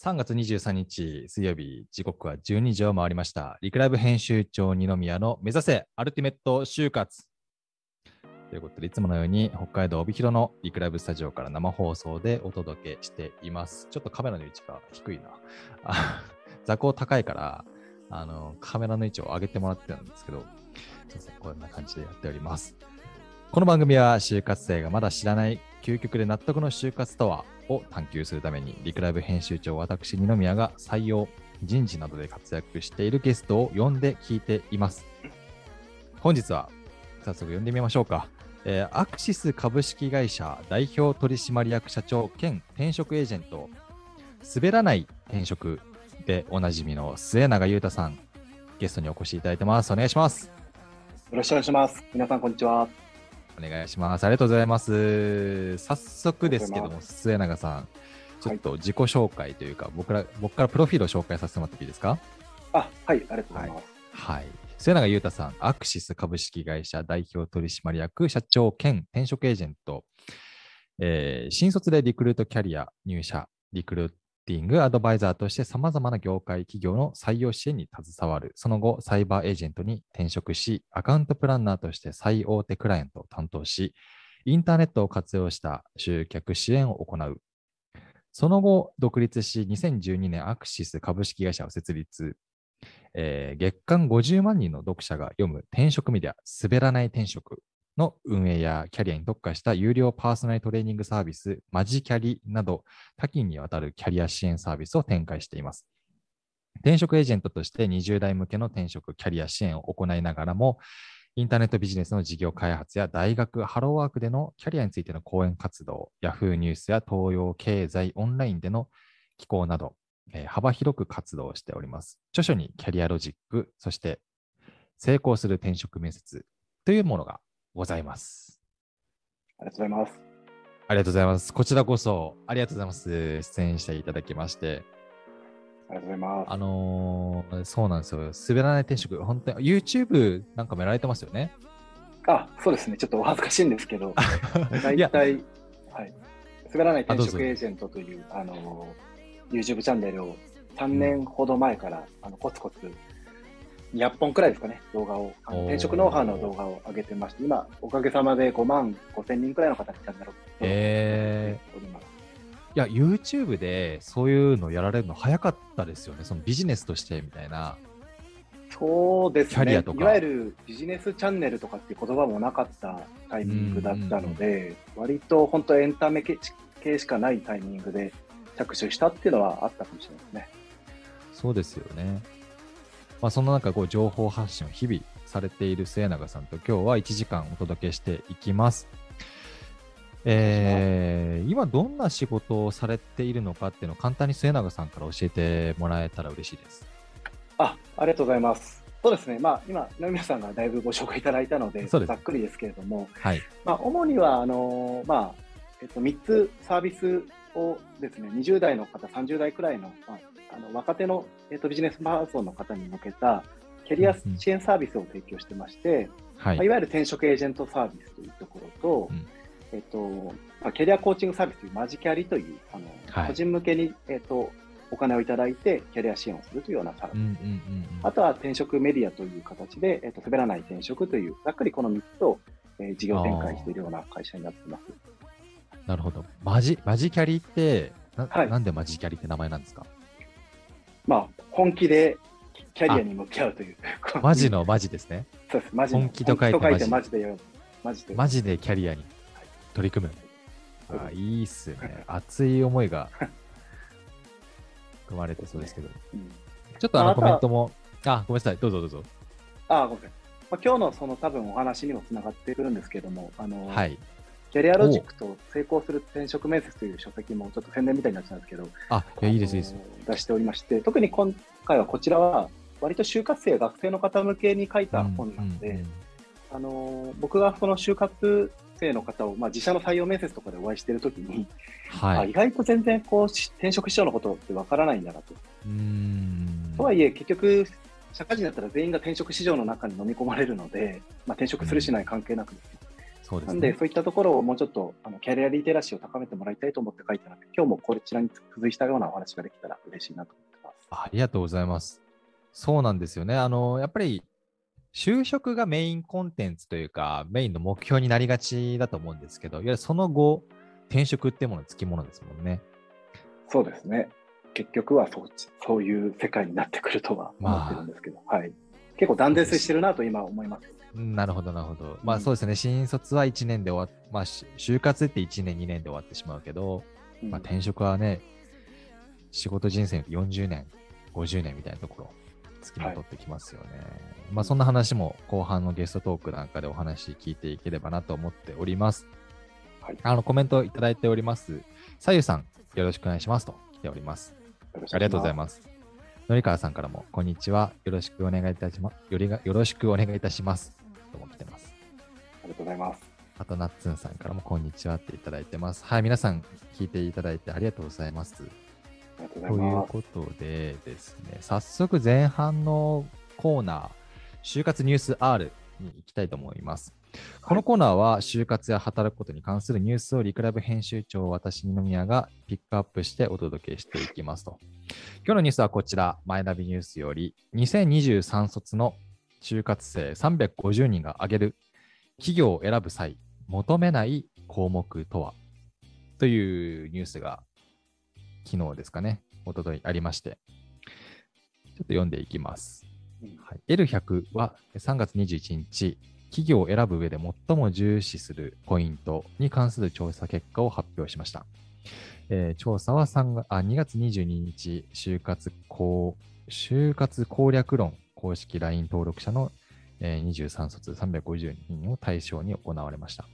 3月23日水曜日、時刻は12時を回りました。リクライブ編集長二宮の目指せアルティメット就活。ということで、いつものように北海道帯広のリクライブスタジオから生放送でお届けしています。ちょっとカメラの位置が低いな。座高高いから、あの、カメラの位置を上げてもらってるんですけど、すいませんこんな感じでやっております。この番組は就活生がまだ知らない究極で納得の就活とはを探求するためにリクライブ編集長私二宮が採用人事などで活躍しているゲストを呼んで聞いています本日は早速呼んでみましょうか、えーアクシス株式会社代表取締役社長兼転職エージェント滑らない転職でおなじみの末永裕太さんゲストにお越しいただいてますお願いしますよろしくお願いします。皆さん、こんにちは。お願いします。ありがとうございます。早速ですけども、末永さん、ちょっと自己紹介というか、僕ら僕からプロフィールを紹介させてもらっていいですか？あ、はい、ありがとうございます。はい。末永裕太さん、アクシス株式会社代表取締役社長兼転職エージェント、えー新卒でリクルートキャリア入社、リクルーティングアドバイザーとして様々な業界企業の採用支援に携わる。その後、サイバーエージェントに転職し、アカウントプランナーとして最大手クライアントを担当し、インターネットを活用した集客支援を行う。その後、独立し、2012年アクシス株式会社を設立。えー月間50万人の読者が読む転職メディア、滑らない転職の運営やキャリアに特化した有料パーソナルトレーニングサービス、マジキャリなど多岐にわたるキャリア支援サービスを展開しています。転職エージェントとして20代向けの転職キャリア支援を行いながらも、インターネットビジネスの事業開発や大学、ハローワークでのキャリアについての講演活動、ヤフーニュースや東洋経済オンラインでの寄稿など、えー幅広く活動しております。著書にキャリアロジック、そして成功する転職面接というものがございます。ありがとうございます。ありがとうございます。こちらこそありがとうございます。出演していただきまして。ありがとうございます。あのーそうなんですよ。滑らない転職、本当に YouTube なんかもやられてますよね。あ、そうですね。ちょっとお恥ずかしいんですけど、大体、はい。滑らない転職エージェントという、あの、YouTube チャンネルを3年ほど前から、あのコツコツ200本くらいですかね、動画を、あの転職ノウハウの動画を上げてまして、今、おかげさまで5万5千人くらいの方にチャンネルをえおります。いや、YouTube でそういうのやられるの早かったですよね。そのビジネスとしてみたいな。そうですねキャリアとかいわゆるビジネスチャンネルとかっていう言葉もなかったタイミングだったので、割と本当エンタメ系系しかないタイミングで着手したっていうのはあったかもしれないですね。そうですよね。まあ、その中、こう、情報発信を日々されている末永さんと今日は1時間お届けしていきます。えー今どんな仕事をされているのかっていうのを簡単に末永さんから教えてもらえたら嬉しいです。あありがとうございます。そうですね、まあ、今、野宮さんがだいぶご紹介いただいたので、ざっくりですけれども、はい。まあ、主にはあのまあえっと、3つサービスをですね、20代の方、30代くらいの,、まあ、あの若手の、えっと、ビジネスパーソンの方に向けたキャリア支援サービスを提供してまして、はい。まあ、いわゆる転職エージェントサービスというところと、うん。えっとまあ、キャリアコーチングサービスというマジキャリというあの、はい。個人向けに、えっと、お金をいただいてキャリア支援をするというようなサービス。うんうんうんうん。あとは転職メディアという形で、えっと、滑らない転職という、ざっくりこの3つを、えー事業展開しているような会社になっています。なるほど。マジ、マジキャリって、な,、はい。なんでマジキャリって名前なんですか？まあ、本気でキャリアに向き合うという。マジのマジですね。そうです。マジの本気と書いて本気ママジでよ。マジで。マジでキャリアに取り組む。そうあいいっすね。熱い思いが含まれてそうですけど。うんちょっとあのコメントも、あ、ごめんなさい。どうぞどうぞ。あごめんなさい。まあ、今日のその多分お話にもつながってくるんですけども、あの、はい。キャリアロジックと成功する転職面接という書籍もちょっと宣伝みたいになっちゃうんですけど、あ、いやいいです、いいです。出しておりまして、特に今回はこちらは、割と就活生、学生の方向けに書いた本なので、うんうんうんあの僕がその就活生の方を、まあ、自社の採用面接とかでお会いしているときに、はい。あ意外と全然こうし転職市場のことってわからないんだなと。うーん。とはいえ、結局、社会人だったら全員が転職市場の中に飲み込まれるので、まあ、転職するしない関係なくですね、そうですなんで、ね。そういったところをもうちょっとあのキャリアリテラシーを高めてもらいたいと思って書いたので、今日もこちらに付随したようなお話ができたら嬉嬉しいなと思ってます。ありがとうございます。そうなんですよね。あの、やっぱり、就職がメインコンテンツというか、メインの目標になりがちだと思うんですけど、いわゆるその後、転職ってものつきものですもんね。そうですね。結局はそうそういう世界になってくるとは思ってるんですけど、はい。結構断絶してるなと今思います。うんなるほど、なるほど。まあうんそうですね、新卒は1年で終わっ、まあし就活って1年、2年で終わってしまうけど、うんまあ転職はね、仕事人生40年、50年みたいなところ、付きまとってきますよね。まあそんな話も後半のゲストトークなんかでお話聞いていければなと思っております。はいあの、コメントいただいております。さゆさん、よろしくお願いしますと来ております。ありがとうございます。のりかわさんからも、こんにちは。よろしくお願いいたします。よりがよろしくお願いいたします。りがとうございます。あと、ナッツンさんからも、こんにちはっていただいてます。はい、皆さん聞いていただいてありがとうございます。ありがとうというございます。ことでですね、早速前半のコーナー、就活ニュース R に行きたいと思います。このコーナーは就活や働くことに関するニュースをリクラブ編集長私二宮がピックアップしてお届けしていきますと。今日のニュースはこちら、マイナビニュースより2023卒の就活生350人が挙げる企業を選ぶ際求めない項目とは？というニュースが昨日ですかね、おとといありまして、ちょっと読んでいきます。うん。はい、L100 は3月21日、企業を選ぶ上で最も重視するポイントに関する調査結果を発表しました。えー調査は3月あ2月22日、就活攻就活攻略論公式 LINE 登録者の、えー23卒350人を対象に行われました。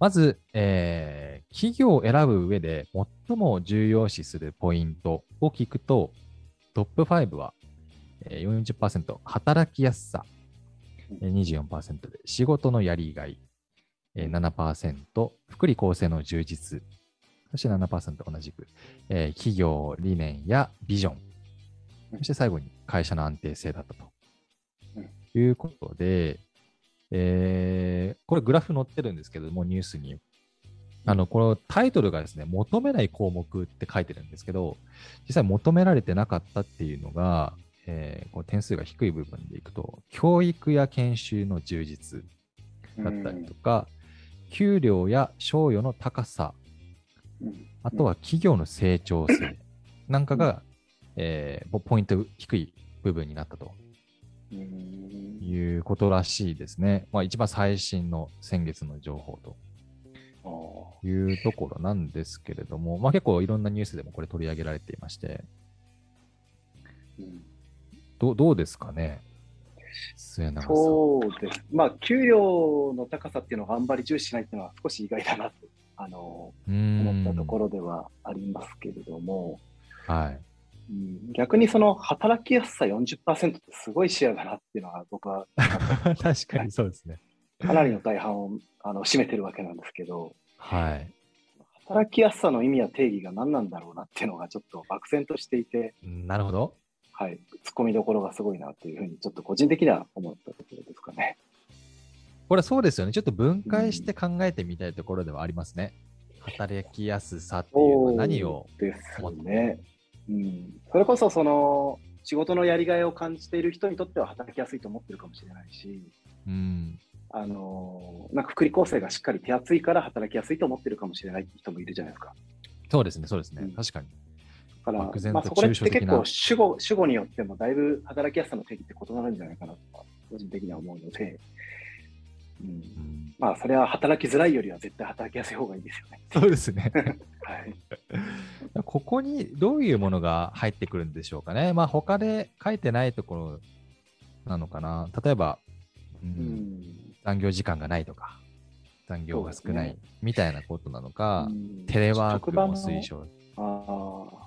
まず、えー企業を選ぶ上で最も重要視するポイントを聞くと、トップ5は、40%、働きやすさ、24%で、仕事のやりがい、7%、福利厚生の充実、そして7%同じく、えー企業理念やビジョン、そして最後に会社の安定性だったと。いうことで、えーこれグラフ載ってるんですけども、ニュースに。あの、このタイトルがですね、求めない項目って書いてるんですけど、実際求められてなかったっていうのが、えーこう点数が低い部分でいくと、教育や研修の充実だったりとか、給料や賞与の高さ、うん。あとは企業の成長性なんかが、えーポポイント低い部分になったと。うんいうことらしいですね。まあ、一番最新の先月の情報とあいうところなんですけれども、まあ、結構いろんなニュースでもこれ取り上げられていまして、どうどうですかね、末永さん。そうです。まあ、給料の高さっていうのがあんまり重視しないっていうのは少し意外だなと、あの、思ったところではありますけれども、はい。うん逆にその働きやすさ40%ってすごい視野だなっていうのが僕は 確かにそうですね。かなりの大半をあの占めてるわけなんですけど、はい。働きやすさの意味や定義が何なんだろうなっていうのがちょっと漠然としていて、なるほど。はい、突っ込みどころがすごいなというふうにちょっと個人的には思ったところですかね。これそうですよね。ちょっと分解して考えてみたいところではありますね。働きやすさっていうのは何をですね。うん、それこそその仕事のやりがいを感じている人にとっては働きやすいと思ってるかもしれないし、うん。あのなんか福利厚生がしっかり手厚いから働きやすいと思ってるかもしれない人もいるじゃないですか。そうですね、そうですね。うん確かに。だから、まあ、そこら辺って結構主語主語によってもだいぶ働きやすさの定義って異なるんじゃないかなとか個人的には思うので、まあそれは働きづらいよりは絶対働きやすい方がいいですよね。そうですね。はい。ここにどういうものが入ってくるんでしょうかね。まあ、他で書いてないところなのかな。例えば、うんうん残業時間がないとか、残業が少ないみたいなことなのか、うんテレワークも推奨。あー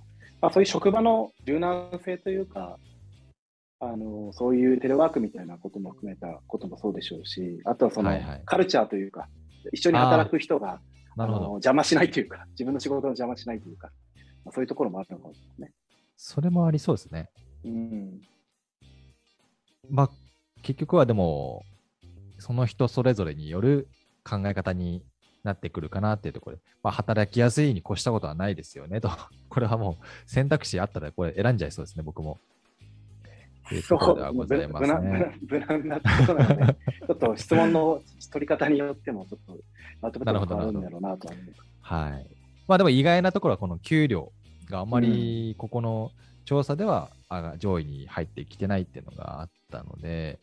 まあ、そういう職場の柔軟性というか、あのそういうテレワークみたいなことも含めたこともそうでしょうし、あとはその、はいはいカルチャーというか、一緒に働く人がなるほど。あの邪魔しないというか、自分の仕事の邪魔しないというか、まあ、そういうところもあるのかもしれないですね。それもありそうですね。うん、まあ、結局はでも、その人それぞれによる考え方になってくるかなっていうところで、まあ、働きやすいに越したことはないですよねと。これはもう選択肢あったらこれ選んじゃいそうですね、僕も。というところではございますね。無難なところなので、ちょっと質問の取り方によっても、ちょっとまとめてもらうんだろうなと思います。はい。まあでも意外なところはこの給料があんまりここの調査ではあ上位に入ってきてないっていうのがあったので、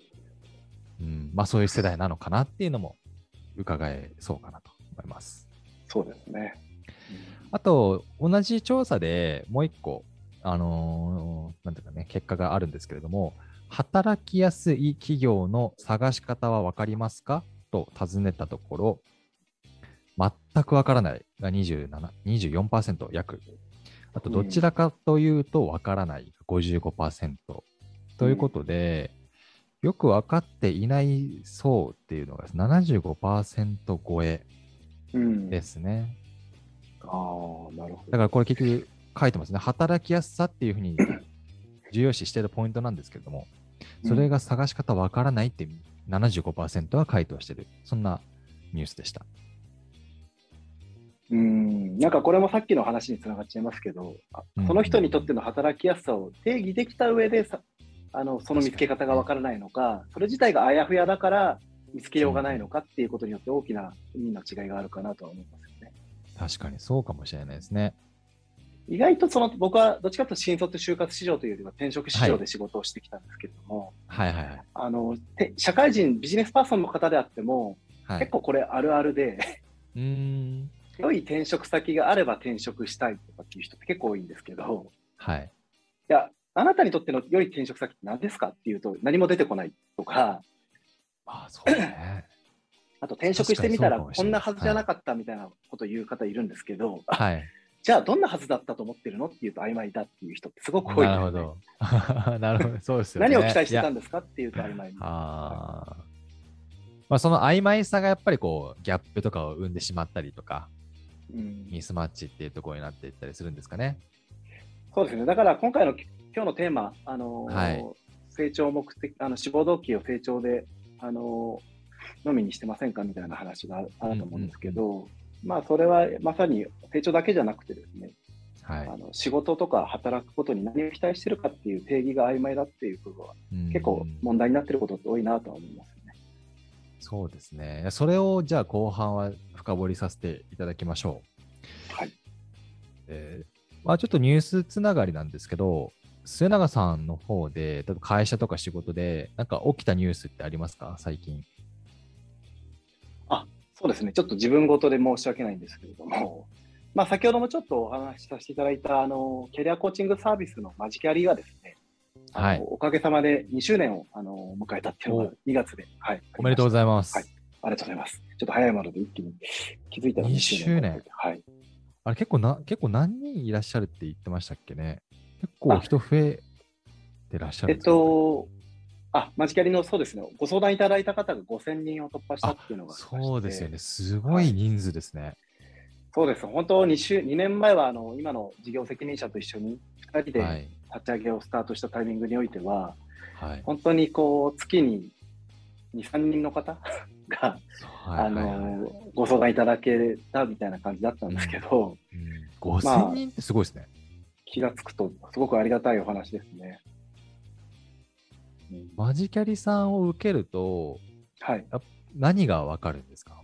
うん、まあそういう世代なのかなっていうのも伺えそうかなと思います。そうですね。あと、同じ調査でもう一個、あのーなんていうかね、結果があるんですけれども、働きやすい企業の探し方は分かりますか？と尋ねたところ、全く分からないが27 24%約。あと、どちらかというと分からないが55%。ということで、よく分かっていない層っていうのが75%超えうん。ですね。ああ、なるほど。だからこれ結局書いてますね。働きやすさっていうふうに 重要視しているポイントなんですけれども、それが探し方わからないって75%は回答してる。そんなニュースでした。うん、なんかこれもさっきの話につながっちゃいますけど、その人にとっての働きやすさを定義できた上でさあのその見つけ方がわからないのか、それ自体があやふやだから見つけようがないのかっていうことによって大きな意味の違いがあるかなとは思いますよね。確かにそうかもしれないですね。意外とその僕はどっちかというと新卒就活市場というよりは転職市場で仕事をしてきたんですけれども、はいはいはい。あのて社会人、ビジネスパーソンの方であっても、はい、結構これあるあるで、うーん。良い転職先があれば転職したいとかっていう人って結構多いんですけど、はい。いや、あなたにとっての良い転職先って何ですかっていうと、何も出てこないとか、まあそうね。あと転職してみたら、こんなはずじゃなかったみたいなことを言う方いるんですけど、あはい。じゃあどんなはずだったと思ってるのっていうと曖昧だっていう人ってすごく多いなるほねど。なるほど。そうですよね。何を期待してたんでですかっていうと曖昧ああ。まあその曖昧さがやっぱりこうギャップとかを生んでしまったりとか、うんミスマッチっていうところになっていったりするんですかね。そうですね。だから今回の今日のテーマ、あのーはい成長目的、あの志望動機を成長で、あのーのみにしてませんかみたいな話があると思うんですけど、まあそれはまさに成長だけじゃなくてですね、はいあ。の仕事とか働くことに何を期待してるかっていう定義が曖昧だっていうことは結構うん問題になってることって多いなとは思いますね。そうですね。それをじゃあ後半は深掘りさせていただきましょう。はい。えーまあ、ちょっとニュースつながりなんですけど、末永さんの方で、例えば会社とか仕事で、なんか起きたニュースってありますか？最近。あそうですね、ちょっと自分ごとで申し訳ないんですけれども、まあ、先ほどもちょっとお話しさせていただいたあのキャリアコーチングサービスのマジキャリがですね、はい。おかげさまで2周年をあの迎えたっていうのが2月で、はい、おめでとうごいざいます。はい。ありがとうございます。ちょっと早いもので一気に気づいたら2 2周年。周年。はい、あれ結構な、結構何人いらっしゃるって言ってましたっけね。結構人増えてらっしゃるえっんですか、と、あ、マジキャリのそうですね、ご相談いただいた方が5000人を突破したっていうのがそうですよね。すごい人数ですね。そうです。本当2週、2年前はあの今の事業責任者と一緒に2人ではい。立ち上げをスタートしたタイミングにおいては、はい。本当にこう月に2、3人の方が、はいあのはいはいご相談いただけたみたいな感じだったんですけど、うん、5000人ってすごいですね。気がつくとすごくありがたいお話ですね。うん。マジキャリさんを受けると、はい。何がわかるんですか？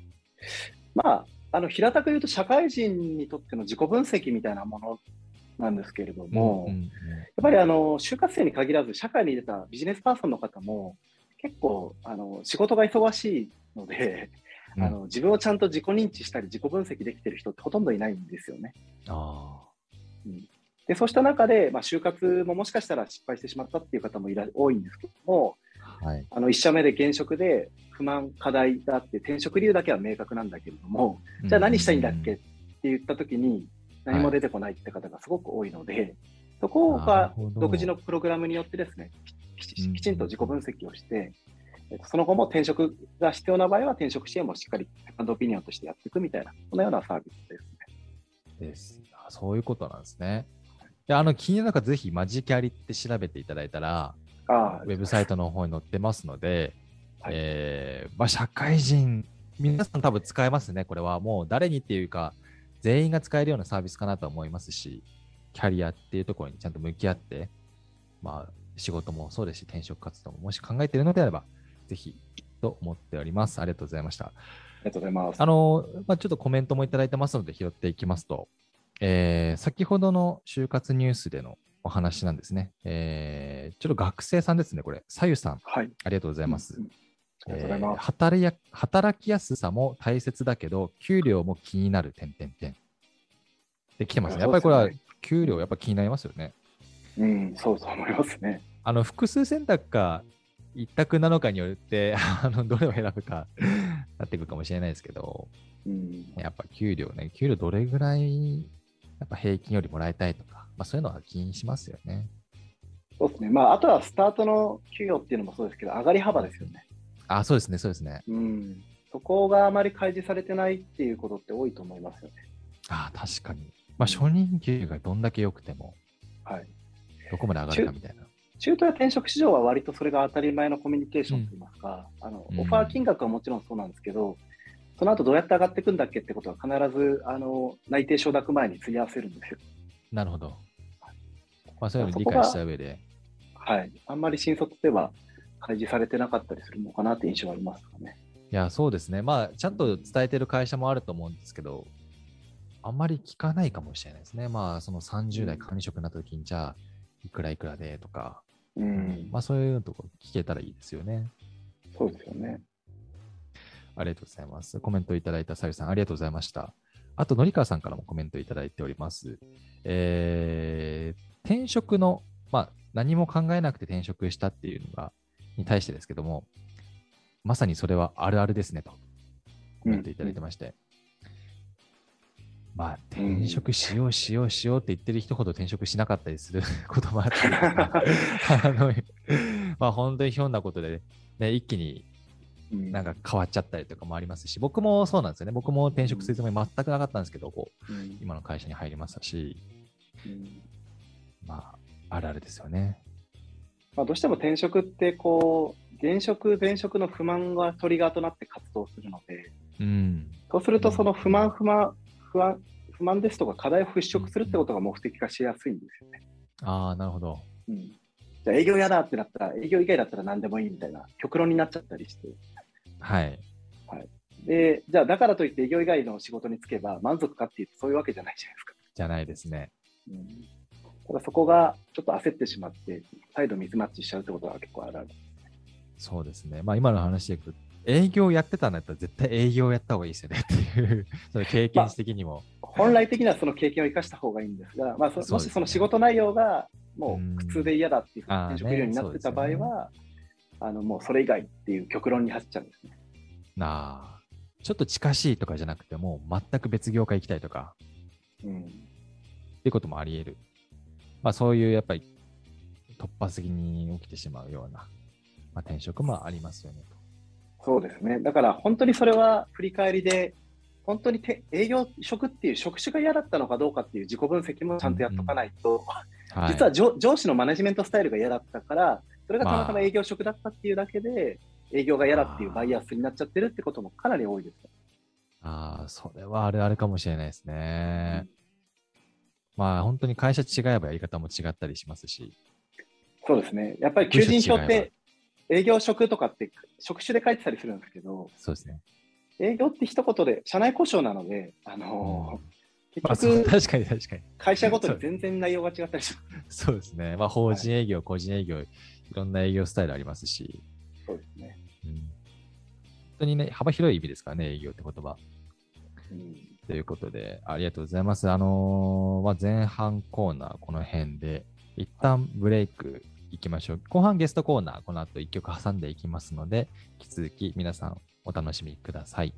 まあ、あの平たく言うと社会人にとっての自己分析みたいなものなんですけれども、うんうんうん。やっぱりあの就活生に限らず、社会に出たビジネスパーソンの方も、結構あの仕事が忙しいので、うん。あの、自分をちゃんと自己認知したり、自己分析できてる人ってほとんどいないんですよね。あでそうした中で、まあ、就活ももしかしたら失敗してしまったっていう方もいら多いんですけども、あ、はい。あの1社目で現職で不満、課題があって、転職理由だけは明確なんだけれども、じゃあ何したいんだっけ？って言ったときに、何も出てこないって方がすごく多いので、そこなるが独自のプログラムによってですね、きちんと自己分析をして、えっとその後も転職が必要な場合は転職支援もしっかりセカンドオピニオンとしてやっていくみたいな、そのようなサービスですね。です。あそういうことなんですね。いや、あの、気になる方、ぜひ、マジキャリって調べていただいたら、あウェブサイトの方に載ってますので、はいえーまあ、社会人皆さん多分使えますね、これは。もう誰にっていうか、全員が使えるようなサービスかなと思いますし、キャリアっていうところにちゃんと向き合って、まあ、仕事もそうですし、転職活動ももし考えているのであれば、ぜひと思っております。ありがとうございました。ありがとうございます。あの、まあ、ちょっとコメントもいただいてますので拾っていきますと、えー、先ほどの就活ニュースでのお話なんですね。えー、ちょっと学生さんですね、これ。さゆさん、はい、ありがとうございます。うんうんありがとうございます。働や働きやすさも大切だけど、給料も気になる、点点点。で、来てますね。やっぱりこれは、給料、やっぱ気になりますよね。うん、そうそう思いますね。あの、複数選択か、一択なのかによって、あのどれを選ぶか なってくるかもしれないですけど、うん、やっぱ給料ね、給料どれぐらい、やっぱ平均よりもらいたいとか、まあそういうのは気にしますよね。そうですね。まあ、あとはスタートの給与っていうのもそうですけど、上がり幅ですよね。あ、そうですね、そうですね。うん。そこがあまり開示されてないっていうことって多いと思いますよね。あ確かに。まあ、初任給がどんだけ良くても、はい。どこまで上がるかみたいな。中途や転職市場は割とそれが当たり前のコミュニケーションといいますか、うん、あのオファー金額はもちろんそうなんですけど、その後どうやって上がっていくんだっけってことは必ずあの内定承諾前に釣り合わせるんですよ。なるほど。まあ、そういうの理解した上で。はい。あんまり新卒では開示されてなかったりするのかなって印象はありますかね。いや、そうですね。まあ、ちゃんと伝えてる会社もあると思うんですけど、あんまり聞かないかもしれないですね。まあ、その30代管理職になった時に、じゃあ、いくらいくらでとか、うん、まあ、そういうとこ聞けたらいいですよね。そうですよね。ありがとうございます。コメントいただいたさゆさん、ありがとうございました。あと、のりかわさんからもコメントいただいております。えー、転職の、まあ、何も考えなくて転職したっていうのが、に対してですけども、まさにそれはあるあるですねとコメントいただいてまして、うんうんまあ、転職しようしようしようって言ってる人ほど転職しなかったりする こともあって、あのまあ、本当にひょんなことで、ね、一気になんか変わっちゃったりとかもありますし、僕もそうなんですよね。僕も転職するつもり全くなかったんですけど、こう、今の会社に入りまし。たし、まあ、あるあるですよね。まあ、どうしても転職ってこう現職前職の不満がトリガーとなって活動するので、うん、そうするとその不満不満不安不満ですとか課題を払拭するってことが目的化しやすいんですよね。ああなるほど、うん、じゃあ営業嫌だってなったら営業以外だったら何でもいいみたいな極論になっちゃったりして。はい、はい、でじゃあだからといって営業以外の仕事に就けば満足かっていうとそういうわけじゃないじゃないですか。じゃないですね。うんただそこがちょっと焦ってしまって、再度ミスマッチしちゃうってことは結構あるある。そうですね。まあ今の話でいくと、営業やってたんだったら絶対営業やった方がいいですよねっていうその経験値的にも、まあ、本来的にはその経験を生かした方がいいんですが、まあ、もしその仕事内容がもう苦痛で嫌だっていう転職業になってた場合は、あ、ね、のもうそれ以外っていう極論に走っちゃうんですね。なあ、ちょっと近しいとかじゃなくても、全く別業界行きたいとか、うん、っていうこともあり得る。まあ、そういうやっぱり突発的に起きてしまうような、まあ、転職もありますよねそうですね。だから本当にそれは振り返りで、本当に営業職っていう職種が嫌だったのかどうかっていう自己分析もちゃんとやっとかないと、うんうん、実は上,、上司のマネジメントスタイルが嫌だったから、それがたまたま営業職だったっていうだけで、まあ、営業が嫌だっていうバイアスになっちゃってるってこともかなり多いです。ああ、それはあれあれかもしれないですね。うんまあ本当に会社違えばやり方も違ったりしますし。そうですね。やっぱり求人票って営業職とかって職種で書いてたりするんですけど、そうですね。営業って一言で社内故障なので、あのー、結局、まあ、確かに確かに。会社ごとに全然内容が違ったりします。そうですね。まあ法人営業、はい、個人営業、いろんな営業スタイルありますし。そうですね。うん、本当にね、幅広い意味ですからね、営業って言葉。うんということで、ありがとうございます。あのー、まあ、前半コーナー、この辺で、一旦ブレイクいきましょう。後半ゲストコーナー、この後一曲挟んでいきますので、引き続き皆さんお楽しみください。